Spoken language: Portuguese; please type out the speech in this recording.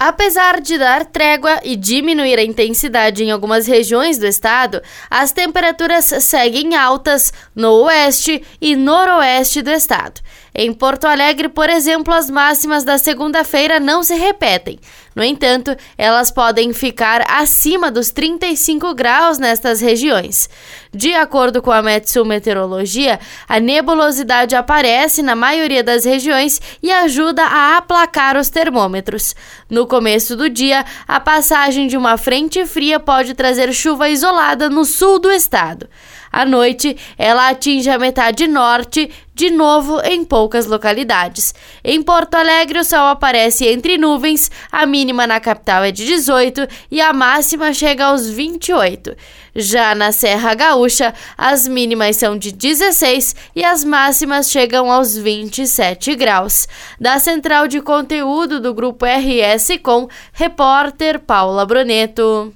Apesar de dar trégua e diminuir a intensidade em algumas regiões do estado, as temperaturas seguem altas no oeste e noroeste do estado. Em Porto Alegre, por exemplo, as máximas da segunda-feira não se repetem. No entanto, elas podem ficar acima dos 35 graus nestas regiões. De acordo com a Metsu Meteorologia, a nebulosidade aparece na maioria das regiões e ajuda a aplacar os termômetros. No começo do dia, a passagem de uma frente fria pode trazer chuva isolada no sul do estado. À noite, ela atinge a metade norte, de novo em poucas localidades. Em Porto Alegre, o sol aparece entre nuvens, a mínima na capital é de 18 e a máxima chega aos 28. Já na Serra Gaúcha, as mínimas são de 16 e as máximas chegam aos 27 graus. Da central de conteúdo do grupo RS Com, repórter Paula Broneto.